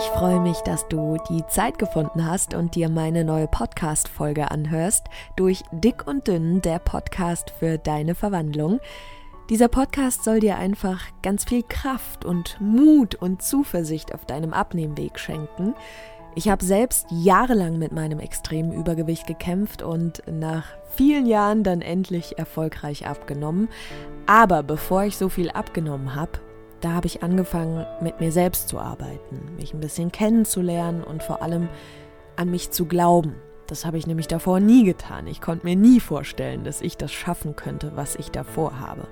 Ich freue mich, dass du die Zeit gefunden hast und dir meine neue Podcast-Folge anhörst. Durch Dick und Dünn, der Podcast für deine Verwandlung. Dieser Podcast soll dir einfach ganz viel Kraft und Mut und Zuversicht auf deinem Abnehmweg schenken. Ich habe selbst jahrelang mit meinem extremen Übergewicht gekämpft und nach vielen Jahren dann endlich erfolgreich abgenommen. Aber bevor ich so viel abgenommen habe, da habe ich angefangen, mit mir selbst zu arbeiten, mich ein bisschen kennenzulernen und vor allem an mich zu glauben. Das habe ich nämlich davor nie getan. Ich konnte mir nie vorstellen, dass ich das schaffen könnte, was ich davor habe.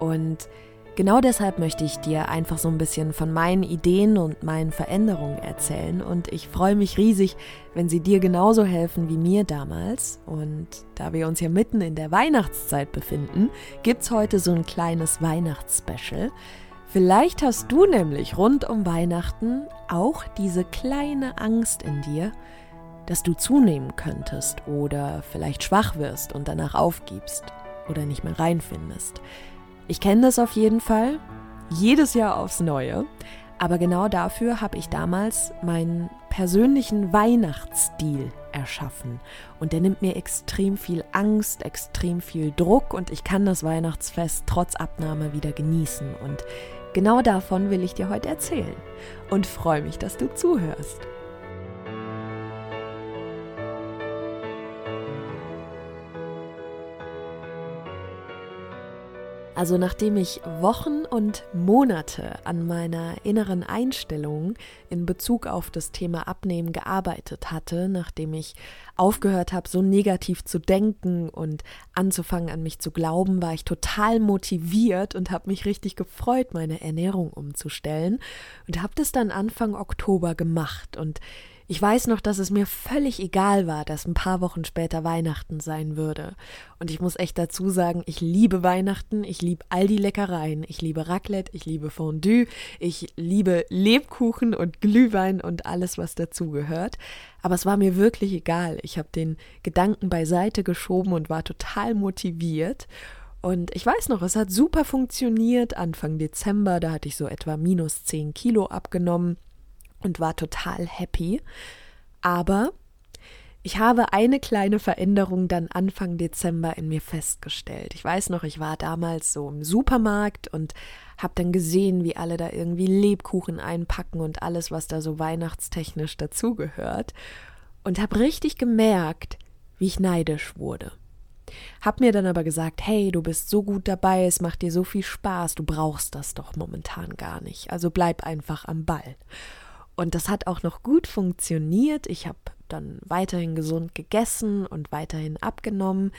Und genau deshalb möchte ich dir einfach so ein bisschen von meinen Ideen und meinen Veränderungen erzählen. Und ich freue mich riesig, wenn sie dir genauso helfen wie mir damals. Und da wir uns ja mitten in der Weihnachtszeit befinden, gibt es heute so ein kleines Weihnachtsspecial. Vielleicht hast du nämlich rund um Weihnachten auch diese kleine Angst in dir, dass du zunehmen könntest oder vielleicht schwach wirst und danach aufgibst oder nicht mehr reinfindest. Ich kenne das auf jeden Fall, jedes Jahr aufs Neue, aber genau dafür habe ich damals meinen persönlichen Weihnachtsstil erschaffen. Und der nimmt mir extrem viel Angst, extrem viel Druck und ich kann das Weihnachtsfest trotz Abnahme wieder genießen. Und Genau davon will ich dir heute erzählen und freue mich, dass du zuhörst. Also nachdem ich Wochen und Monate an meiner inneren Einstellung in Bezug auf das Thema Abnehmen gearbeitet hatte, nachdem ich aufgehört habe, so negativ zu denken und anzufangen an mich zu glauben, war ich total motiviert und habe mich richtig gefreut, meine Ernährung umzustellen und habe das dann Anfang Oktober gemacht. Und ich weiß noch, dass es mir völlig egal war, dass ein paar Wochen später Weihnachten sein würde. Und ich muss echt dazu sagen, ich liebe Weihnachten, ich liebe all die Leckereien, ich liebe Raclette, ich liebe Fondue, ich liebe Lebkuchen und Glühwein und alles, was dazugehört. Aber es war mir wirklich egal. Ich habe den Gedanken beiseite geschoben und war total motiviert. Und ich weiß noch, es hat super funktioniert. Anfang Dezember, da hatte ich so etwa minus 10 Kilo abgenommen und war total happy. Aber ich habe eine kleine Veränderung dann Anfang Dezember in mir festgestellt. Ich weiß noch, ich war damals so im Supermarkt und habe dann gesehen, wie alle da irgendwie Lebkuchen einpacken und alles, was da so weihnachtstechnisch dazugehört. Und habe richtig gemerkt, wie ich neidisch wurde. Hab mir dann aber gesagt, hey, du bist so gut dabei, es macht dir so viel Spaß, du brauchst das doch momentan gar nicht. Also bleib einfach am Ball. Und das hat auch noch gut funktioniert. Ich habe dann weiterhin gesund gegessen und weiterhin abgenommen.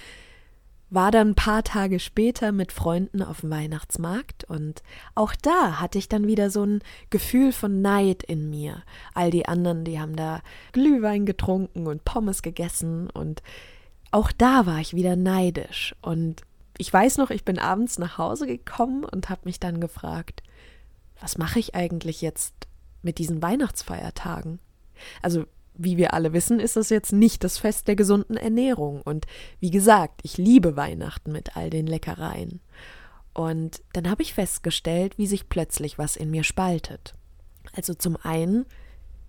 War dann ein paar Tage später mit Freunden auf dem Weihnachtsmarkt und auch da hatte ich dann wieder so ein Gefühl von Neid in mir. All die anderen, die haben da Glühwein getrunken und Pommes gegessen und auch da war ich wieder neidisch. Und ich weiß noch, ich bin abends nach Hause gekommen und habe mich dann gefragt, was mache ich eigentlich jetzt mit diesen Weihnachtsfeiertagen? Also, wie wir alle wissen, ist das jetzt nicht das Fest der gesunden Ernährung. Und wie gesagt, ich liebe Weihnachten mit all den Leckereien. Und dann habe ich festgestellt, wie sich plötzlich was in mir spaltet. Also zum einen,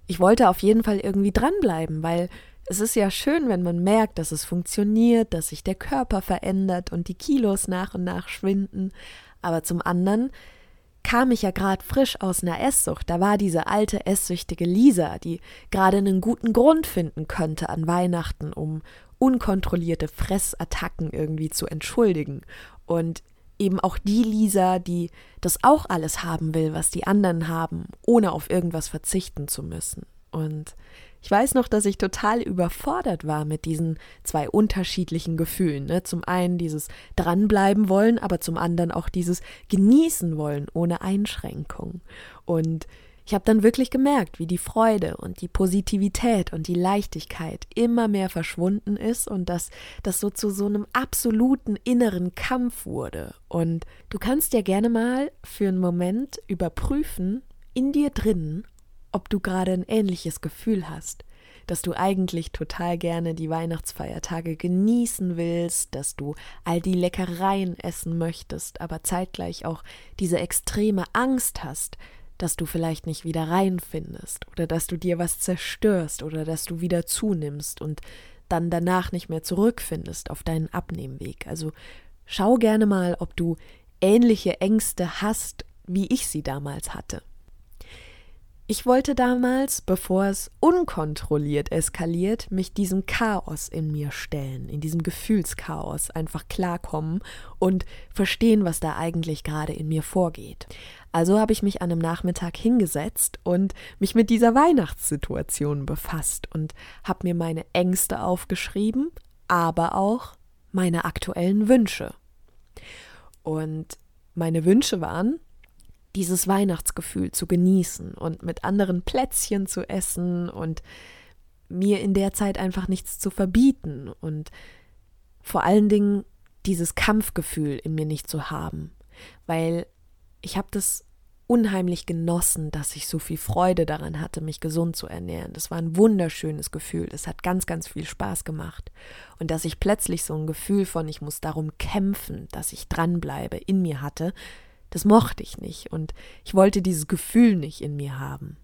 ich wollte auf jeden Fall irgendwie dranbleiben, weil es ist ja schön, wenn man merkt, dass es funktioniert, dass sich der Körper verändert und die Kilos nach und nach schwinden. Aber zum anderen kam ich ja gerade frisch aus einer Esssucht. Da war diese alte esssüchtige Lisa, die gerade einen guten Grund finden könnte an Weihnachten, um unkontrollierte Fressattacken irgendwie zu entschuldigen. Und eben auch die Lisa, die das auch alles haben will, was die anderen haben, ohne auf irgendwas verzichten zu müssen. Und ich weiß noch, dass ich total überfordert war mit diesen zwei unterschiedlichen Gefühlen. Ne? Zum einen dieses dranbleiben wollen, aber zum anderen auch dieses genießen wollen ohne Einschränkung. Und ich habe dann wirklich gemerkt, wie die Freude und die Positivität und die Leichtigkeit immer mehr verschwunden ist und dass das so zu so einem absoluten inneren Kampf wurde. Und du kannst ja gerne mal für einen Moment überprüfen in dir drinnen, ob du gerade ein ähnliches Gefühl hast, dass du eigentlich total gerne die Weihnachtsfeiertage genießen willst, dass du all die Leckereien essen möchtest, aber zeitgleich auch diese extreme Angst hast, dass du vielleicht nicht wieder reinfindest oder dass du dir was zerstörst oder dass du wieder zunimmst und dann danach nicht mehr zurückfindest auf deinen Abnehmweg. Also schau gerne mal, ob du ähnliche Ängste hast, wie ich sie damals hatte. Ich wollte damals, bevor es unkontrolliert eskaliert, mich diesem Chaos in mir stellen, in diesem Gefühlschaos einfach klarkommen und verstehen, was da eigentlich gerade in mir vorgeht. Also habe ich mich an einem Nachmittag hingesetzt und mich mit dieser Weihnachtssituation befasst und habe mir meine Ängste aufgeschrieben, aber auch meine aktuellen Wünsche. Und meine Wünsche waren, dieses Weihnachtsgefühl zu genießen und mit anderen Plätzchen zu essen und mir in der Zeit einfach nichts zu verbieten und vor allen Dingen dieses Kampfgefühl in mir nicht zu haben, weil ich habe das unheimlich genossen, dass ich so viel Freude daran hatte, mich gesund zu ernähren. Das war ein wunderschönes Gefühl. Es hat ganz, ganz viel Spaß gemacht. Und dass ich plötzlich so ein Gefühl von, ich muss darum kämpfen, dass ich dranbleibe, in mir hatte, das mochte ich nicht und ich wollte dieses Gefühl nicht in mir haben.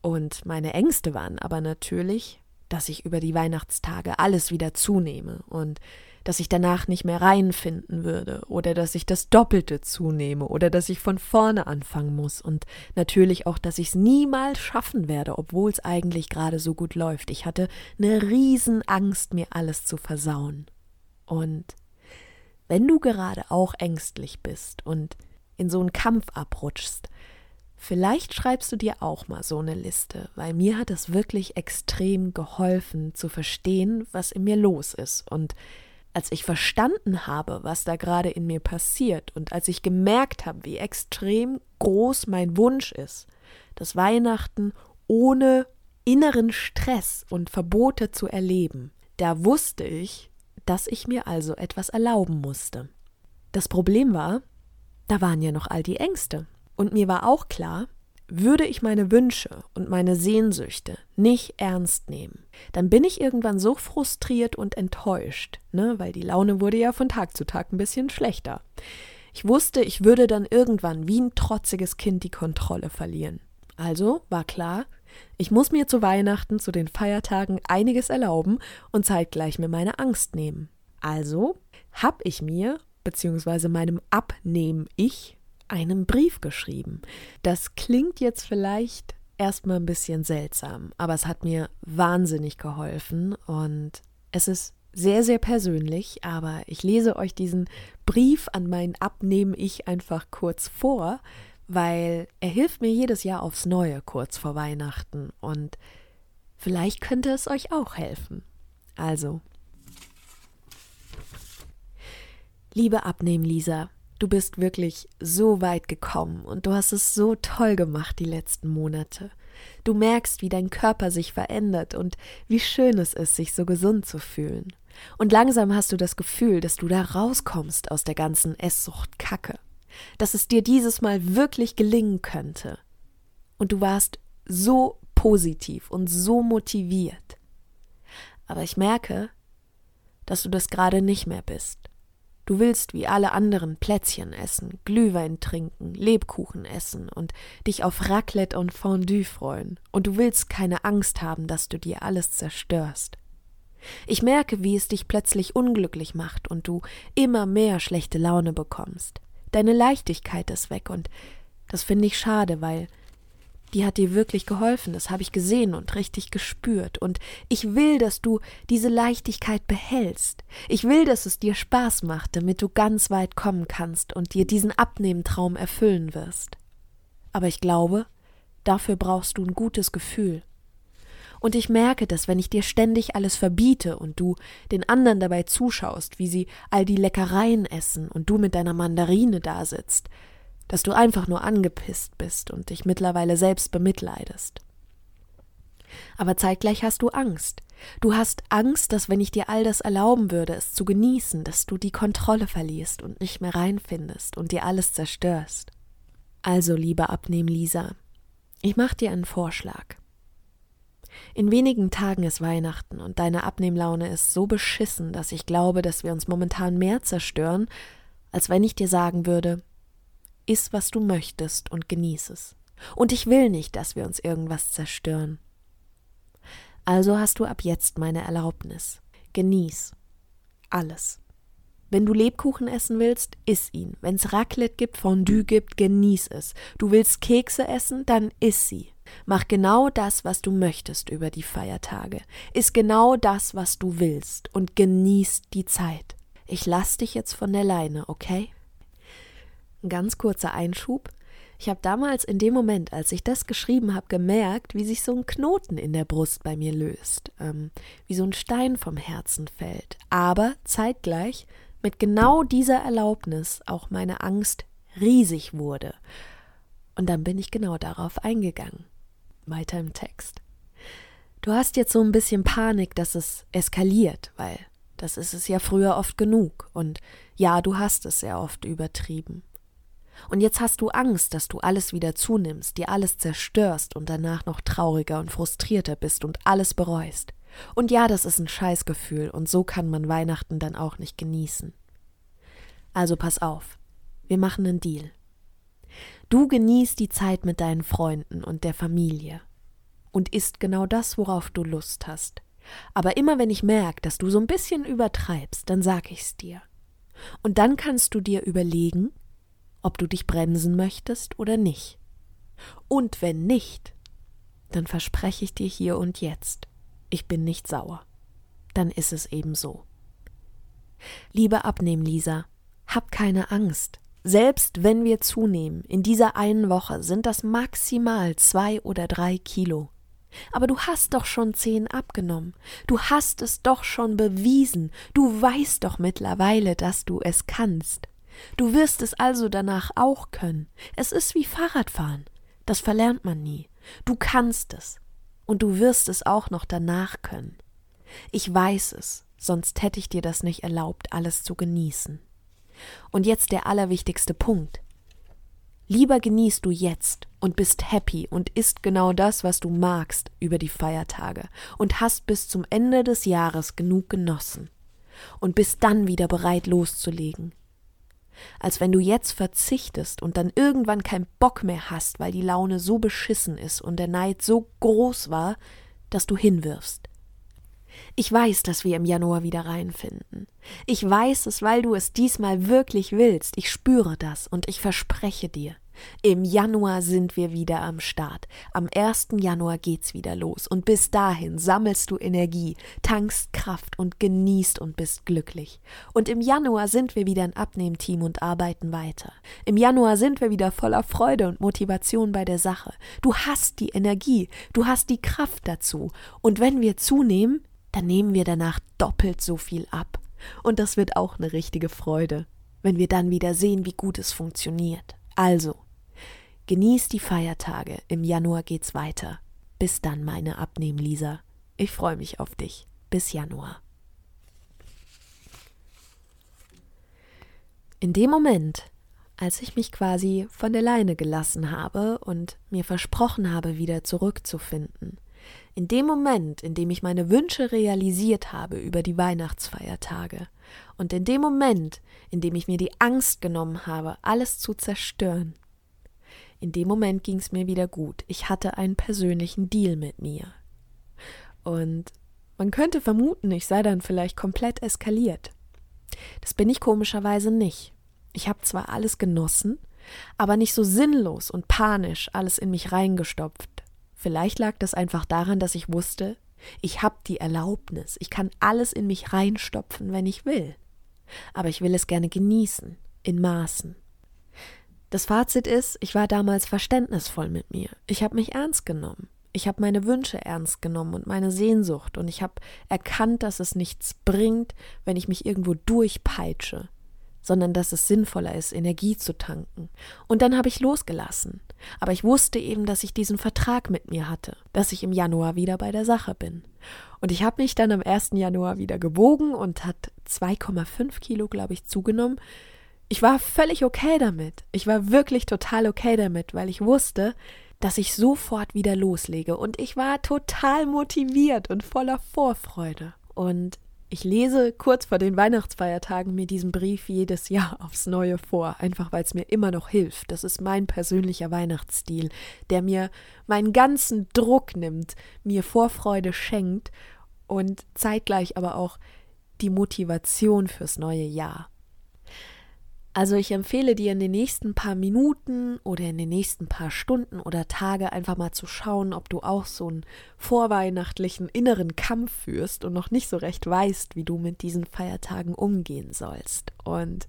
Und meine Ängste waren aber natürlich, dass ich über die Weihnachtstage alles wieder zunehme und dass ich danach nicht mehr reinfinden würde oder dass ich das Doppelte zunehme oder dass ich von vorne anfangen muss und natürlich auch, dass ich es niemals schaffen werde, obwohl es eigentlich gerade so gut läuft. Ich hatte eine Riesenangst, mir alles zu versauen. Und wenn du gerade auch ängstlich bist und in so einen Kampf abrutschst, vielleicht schreibst du dir auch mal so eine Liste, weil mir hat es wirklich extrem geholfen zu verstehen, was in mir los ist. Und als ich verstanden habe, was da gerade in mir passiert und als ich gemerkt habe, wie extrem groß mein Wunsch ist, das Weihnachten ohne inneren Stress und Verbote zu erleben, da wusste ich, dass ich mir also etwas erlauben musste. Das Problem war, da waren ja noch all die Ängste. Und mir war auch klar, würde ich meine Wünsche und meine Sehnsüchte nicht ernst nehmen, dann bin ich irgendwann so frustriert und enttäuscht, ne, weil die Laune wurde ja von Tag zu Tag ein bisschen schlechter. Ich wusste, ich würde dann irgendwann wie ein trotziges Kind die Kontrolle verlieren. Also war klar, ich muss mir zu Weihnachten, zu den Feiertagen einiges erlauben und zeitgleich mir meine Angst nehmen. Also habe ich mir, beziehungsweise meinem Abnehmen-Ich, einen Brief geschrieben. Das klingt jetzt vielleicht erstmal ein bisschen seltsam, aber es hat mir wahnsinnig geholfen und es ist sehr, sehr persönlich, aber ich lese euch diesen Brief an mein Abnehmen-Ich einfach kurz vor, weil er hilft mir jedes Jahr aufs Neue kurz vor Weihnachten und vielleicht könnte es euch auch helfen. Also, liebe Abnehmen-Lisa, du bist wirklich so weit gekommen und du hast es so toll gemacht die letzten Monate. Du merkst, wie dein Körper sich verändert und wie schön es ist, sich so gesund zu fühlen. Und langsam hast du das Gefühl, dass du da rauskommst aus der ganzen Esssucht-Kacke dass es dir dieses Mal wirklich gelingen könnte. Und du warst so positiv und so motiviert. Aber ich merke, dass du das gerade nicht mehr bist. Du willst wie alle anderen Plätzchen essen, Glühwein trinken, Lebkuchen essen und dich auf Raclette und Fondue freuen. Und du willst keine Angst haben, dass du dir alles zerstörst. Ich merke, wie es dich plötzlich unglücklich macht und du immer mehr schlechte Laune bekommst. Deine Leichtigkeit ist weg und das finde ich schade, weil die hat dir wirklich geholfen, das habe ich gesehen und richtig gespürt. Und ich will, dass du diese Leichtigkeit behältst. Ich will, dass es dir Spaß macht, damit du ganz weit kommen kannst und dir diesen Abnehmtraum erfüllen wirst. Aber ich glaube, dafür brauchst du ein gutes Gefühl. Und ich merke, dass wenn ich dir ständig alles verbiete und du den anderen dabei zuschaust, wie sie all die Leckereien essen und du mit deiner Mandarine da sitzt, dass du einfach nur angepisst bist und dich mittlerweile selbst bemitleidest. Aber zeitgleich hast du Angst. Du hast Angst, dass wenn ich dir all das erlauben würde, es zu genießen, dass du die Kontrolle verlierst und nicht mehr reinfindest und dir alles zerstörst. Also, liebe Abnehm Lisa, ich mach dir einen Vorschlag. In wenigen Tagen ist Weihnachten und deine Abnehmlaune ist so beschissen, dass ich glaube, dass wir uns momentan mehr zerstören, als wenn ich dir sagen würde, iss, was du möchtest und genieß es. Und ich will nicht, dass wir uns irgendwas zerstören. Also hast du ab jetzt meine Erlaubnis. Genieß alles. Wenn du Lebkuchen essen willst, iss ihn. Wenn's Raclette gibt, Fondue gibt, genieß es. Du willst Kekse essen, dann iss sie. Mach genau das, was du möchtest über die Feiertage. Iss genau das, was du willst und genieß die Zeit. Ich lass dich jetzt von der Leine, okay? Ein ganz kurzer Einschub. Ich habe damals in dem Moment, als ich das geschrieben habe, gemerkt, wie sich so ein Knoten in der Brust bei mir löst, ähm, wie so ein Stein vom Herzen fällt. Aber zeitgleich mit genau dieser Erlaubnis auch meine Angst riesig wurde. Und dann bin ich genau darauf eingegangen. Weiter im Text. Du hast jetzt so ein bisschen Panik, dass es eskaliert, weil das ist es ja früher oft genug. Und ja, du hast es sehr oft übertrieben. Und jetzt hast du Angst, dass du alles wieder zunimmst, dir alles zerstörst und danach noch trauriger und frustrierter bist und alles bereust. Und ja, das ist ein Scheißgefühl und so kann man Weihnachten dann auch nicht genießen. Also pass auf, wir machen einen Deal. Du genießt die Zeit mit deinen Freunden und der Familie und isst genau das, worauf du Lust hast. Aber immer wenn ich merke, dass du so ein bisschen übertreibst, dann sag ich's dir. Und dann kannst du dir überlegen, ob du dich bremsen möchtest oder nicht. Und wenn nicht, dann verspreche ich dir hier und jetzt, ich bin nicht sauer. Dann ist es eben so. Liebe Abnehmen, Lisa, hab keine Angst. Selbst wenn wir zunehmen, in dieser einen Woche sind das maximal zwei oder drei Kilo. Aber du hast doch schon zehn abgenommen. Du hast es doch schon bewiesen. Du weißt doch mittlerweile, dass du es kannst. Du wirst es also danach auch können. Es ist wie Fahrradfahren. Das verlernt man nie. Du kannst es und du wirst es auch noch danach können. Ich weiß es, sonst hätte ich dir das nicht erlaubt, alles zu genießen. Und jetzt der allerwichtigste Punkt. Lieber genießt du jetzt und bist happy und isst genau das, was du magst über die Feiertage und hast bis zum Ende des Jahres genug genossen und bist dann wieder bereit loszulegen, als wenn du jetzt verzichtest und dann irgendwann keinen Bock mehr hast, weil die Laune so beschissen ist und der Neid so groß war, dass du hinwirfst. Ich weiß, dass wir im Januar wieder reinfinden. Ich weiß es, weil du es diesmal wirklich willst. Ich spüre das und ich verspreche dir, im Januar sind wir wieder am Start. Am 1. Januar geht's wieder los. Und bis dahin sammelst du Energie, tankst Kraft und genießt und bist glücklich. Und im Januar sind wir wieder ein Abnehmteam und arbeiten weiter. Im Januar sind wir wieder voller Freude und Motivation bei der Sache. Du hast die Energie, du hast die Kraft dazu. Und wenn wir zunehmen, dann nehmen wir danach doppelt so viel ab. Und das wird auch eine richtige Freude, wenn wir dann wieder sehen, wie gut es funktioniert. Also, Genieß die Feiertage. Im Januar geht's weiter. Bis dann, meine Abnehm-Lisa. Ich freue mich auf dich. Bis Januar. In dem Moment, als ich mich quasi von der Leine gelassen habe und mir versprochen habe, wieder zurückzufinden, in dem Moment, in dem ich meine Wünsche realisiert habe über die Weihnachtsfeiertage, und in dem Moment, in dem ich mir die Angst genommen habe, alles zu zerstören, in dem Moment ging es mir wieder gut. Ich hatte einen persönlichen Deal mit mir. Und man könnte vermuten, ich sei dann vielleicht komplett eskaliert. Das bin ich komischerweise nicht. Ich habe zwar alles genossen, aber nicht so sinnlos und panisch alles in mich reingestopft. Vielleicht lag das einfach daran, dass ich wusste, ich habe die Erlaubnis, ich kann alles in mich reinstopfen, wenn ich will. Aber ich will es gerne genießen, in Maßen. Das Fazit ist, ich war damals verständnisvoll mit mir. Ich habe mich ernst genommen. Ich habe meine Wünsche ernst genommen und meine Sehnsucht und ich habe erkannt, dass es nichts bringt, wenn ich mich irgendwo durchpeitsche, sondern dass es sinnvoller ist, Energie zu tanken. Und dann habe ich losgelassen. Aber ich wusste eben, dass ich diesen Vertrag mit mir hatte, dass ich im Januar wieder bei der Sache bin. Und ich habe mich dann am 1. Januar wieder gewogen und hat 2,5 Kilo, glaube ich, zugenommen ich war völlig okay damit. Ich war wirklich total okay damit, weil ich wusste, dass ich sofort wieder loslege und ich war total motiviert und voller Vorfreude. Und Ich lese kurz vor den Weihnachtsfeiertagen mir diesen Brief jedes Jahr aufs Neue vor, einfach weil es mir immer noch hilft. Das ist mein persönlicher Weihnachtsstil, der mir meinen ganzen Druck nimmt, mir Vorfreude schenkt und zeitgleich aber auch die Motivation fürs neue Jahr. Also ich empfehle dir in den nächsten paar Minuten oder in den nächsten paar Stunden oder Tage einfach mal zu schauen, ob du auch so einen vorweihnachtlichen inneren Kampf führst und noch nicht so recht weißt, wie du mit diesen Feiertagen umgehen sollst. Und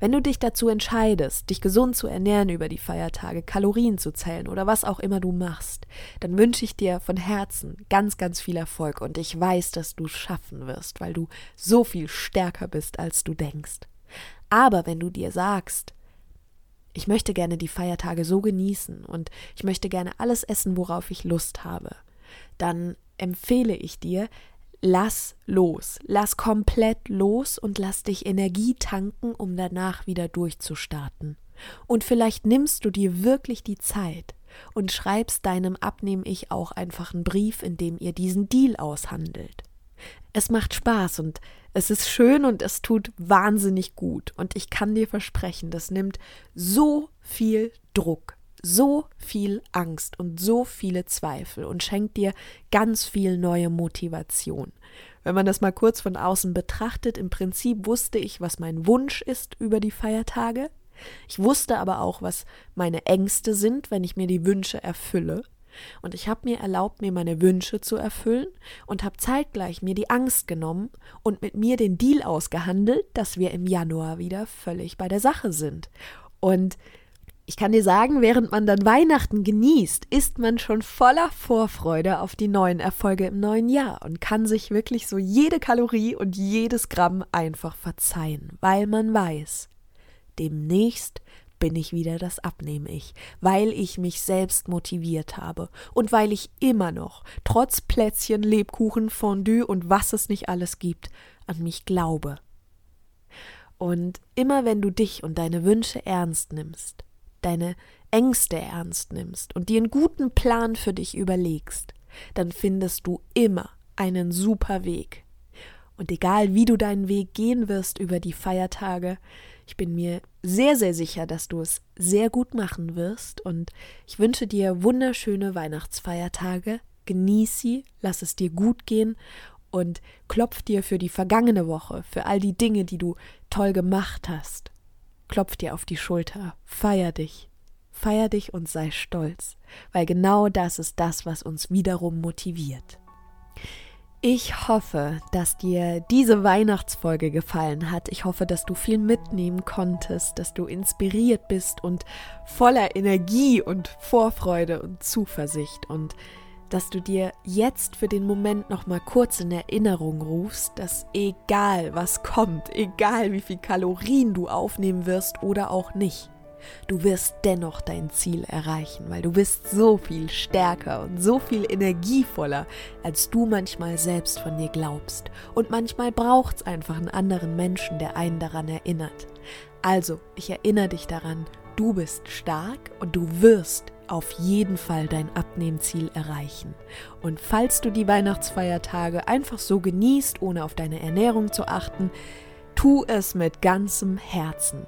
wenn du dich dazu entscheidest, dich gesund zu ernähren über die Feiertage, Kalorien zu zählen oder was auch immer du machst, dann wünsche ich dir von Herzen ganz, ganz viel Erfolg und ich weiß, dass du es schaffen wirst, weil du so viel stärker bist, als du denkst. Aber wenn du dir sagst, ich möchte gerne die Feiertage so genießen und ich möchte gerne alles essen, worauf ich Lust habe, dann empfehle ich dir, lass los, lass komplett los und lass dich Energie tanken, um danach wieder durchzustarten. Und vielleicht nimmst du dir wirklich die Zeit und schreibst deinem Abnehm-Ich auch einfach einen Brief, in dem ihr diesen Deal aushandelt. Es macht Spaß und es ist schön und es tut wahnsinnig gut. Und ich kann dir versprechen, das nimmt so viel Druck, so viel Angst und so viele Zweifel und schenkt dir ganz viel neue Motivation. Wenn man das mal kurz von außen betrachtet, im Prinzip wusste ich, was mein Wunsch ist über die Feiertage. Ich wusste aber auch, was meine Ängste sind, wenn ich mir die Wünsche erfülle. Und ich habe mir erlaubt, mir meine Wünsche zu erfüllen und habe zeitgleich mir die Angst genommen und mit mir den Deal ausgehandelt, dass wir im Januar wieder völlig bei der Sache sind. Und ich kann dir sagen, während man dann Weihnachten genießt, ist man schon voller Vorfreude auf die neuen Erfolge im neuen Jahr und kann sich wirklich so jede Kalorie und jedes Gramm einfach verzeihen, weil man weiß, demnächst bin ich wieder das Abnehm-Ich, weil ich mich selbst motiviert habe und weil ich immer noch, trotz Plätzchen, Lebkuchen, Fondue und was es nicht alles gibt, an mich glaube. Und immer wenn du dich und deine Wünsche ernst nimmst, deine Ängste ernst nimmst und dir einen guten Plan für dich überlegst, dann findest du immer einen super Weg. Und egal wie du deinen Weg gehen wirst über die Feiertage, ich bin mir sehr, sehr sicher, dass du es sehr gut machen wirst und ich wünsche dir wunderschöne Weihnachtsfeiertage. Genieß sie, lass es dir gut gehen und klopf dir für die vergangene Woche, für all die Dinge, die du toll gemacht hast. Klopf dir auf die Schulter, feier dich, feier dich und sei stolz, weil genau das ist das, was uns wiederum motiviert. Ich hoffe, dass dir diese Weihnachtsfolge gefallen hat. Ich hoffe, dass du viel mitnehmen konntest, dass du inspiriert bist und voller Energie und Vorfreude und Zuversicht und dass du dir jetzt für den Moment noch mal kurz in Erinnerung rufst, dass egal was kommt, egal wie viel Kalorien du aufnehmen wirst oder auch nicht, Du wirst dennoch dein Ziel erreichen, weil du bist so viel stärker und so viel energievoller, als du manchmal selbst von dir glaubst. Und manchmal braucht es einfach einen anderen Menschen, der einen daran erinnert. Also, ich erinnere dich daran, du bist stark und du wirst auf jeden Fall dein Abnehmziel erreichen. Und falls du die Weihnachtsfeiertage einfach so genießt, ohne auf deine Ernährung zu achten, tu es mit ganzem Herzen.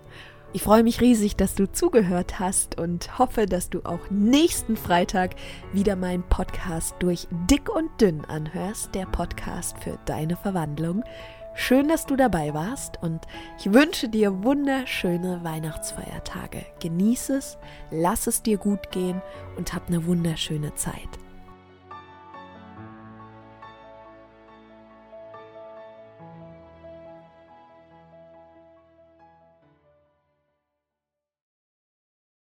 Ich freue mich riesig, dass du zugehört hast und hoffe, dass du auch nächsten Freitag wieder meinen Podcast durch Dick und Dünn anhörst, der Podcast für deine Verwandlung. Schön, dass du dabei warst und ich wünsche dir wunderschöne Weihnachtsfeiertage. Genieße es, lass es dir gut gehen und hab eine wunderschöne Zeit.